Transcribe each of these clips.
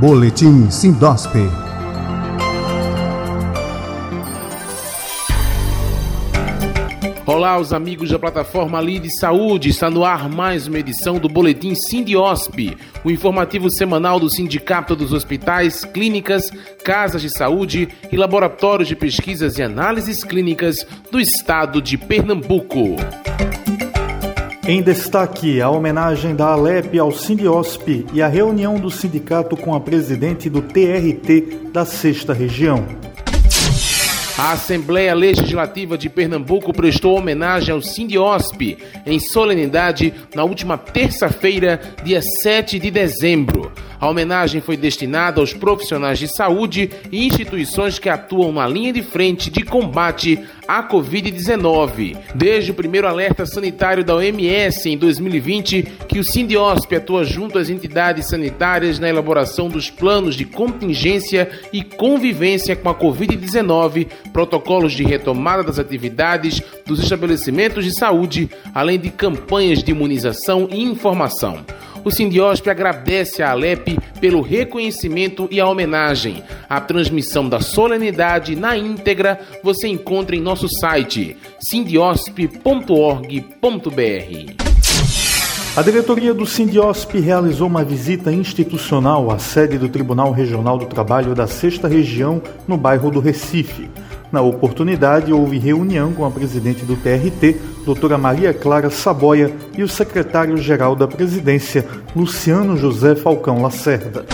Boletim Sindosp. Olá, os amigos da plataforma Lide Saúde. Está no ar mais uma edição do Boletim Sindiosp, o informativo semanal do Sindicato dos Hospitais, Clínicas, Casas de Saúde e Laboratórios de Pesquisas e Análises Clínicas do Estado de Pernambuco. Em destaque, a homenagem da Alep ao Sindiosp e a reunião do sindicato com a presidente do TRT da Sexta Região. A Assembleia Legislativa de Pernambuco prestou homenagem ao Sindiosp em solenidade na última terça-feira, dia 7 de dezembro. A homenagem foi destinada aos profissionais de saúde e instituições que atuam na linha de frente de combate à Covid-19. Desde o primeiro alerta sanitário da OMS em 2020, que o Sindiosp atua junto às entidades sanitárias na elaboração dos planos de contingência e convivência com a Covid-19, protocolos de retomada das atividades dos estabelecimentos de saúde, além de campanhas de imunização e informação. O Sindiosp agradece à Alep pelo reconhecimento e a homenagem. A transmissão da solenidade na íntegra você encontra em nosso site sindiosp.org.br. A diretoria do Sindiosp realizou uma visita institucional à sede do Tribunal Regional do Trabalho da Sexta Região, no bairro do Recife. Na oportunidade, houve reunião com a presidente do TRT, doutora Maria Clara Saboia, e o secretário-geral da presidência, Luciano José Falcão Lacerda.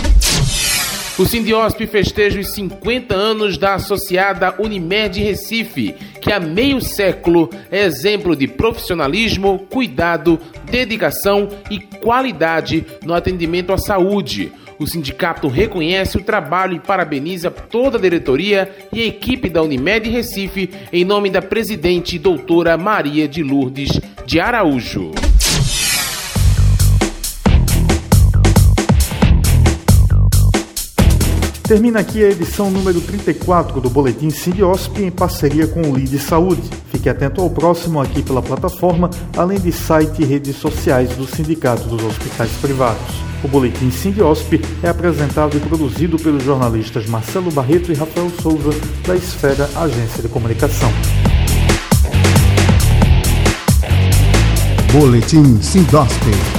O Sindiosp festeja os 50 anos da associada Unimed Recife, que há meio século é exemplo de profissionalismo, cuidado, dedicação e qualidade no atendimento à saúde. O sindicato reconhece o trabalho e parabeniza toda a diretoria e a equipe da Unimed Recife em nome da presidente doutora Maria de Lourdes de Araújo. Termina aqui a edição número 34 do Boletim Sindiosp em parceria com o Lide Saúde. Fique atento ao próximo aqui pela plataforma, além de site e redes sociais do Sindicato dos Hospitais Privados. O Boletim Sindiosp é apresentado e produzido pelos jornalistas Marcelo Barreto e Rafael Souza, da Esfera Agência de Comunicação. Boletim Sindosp.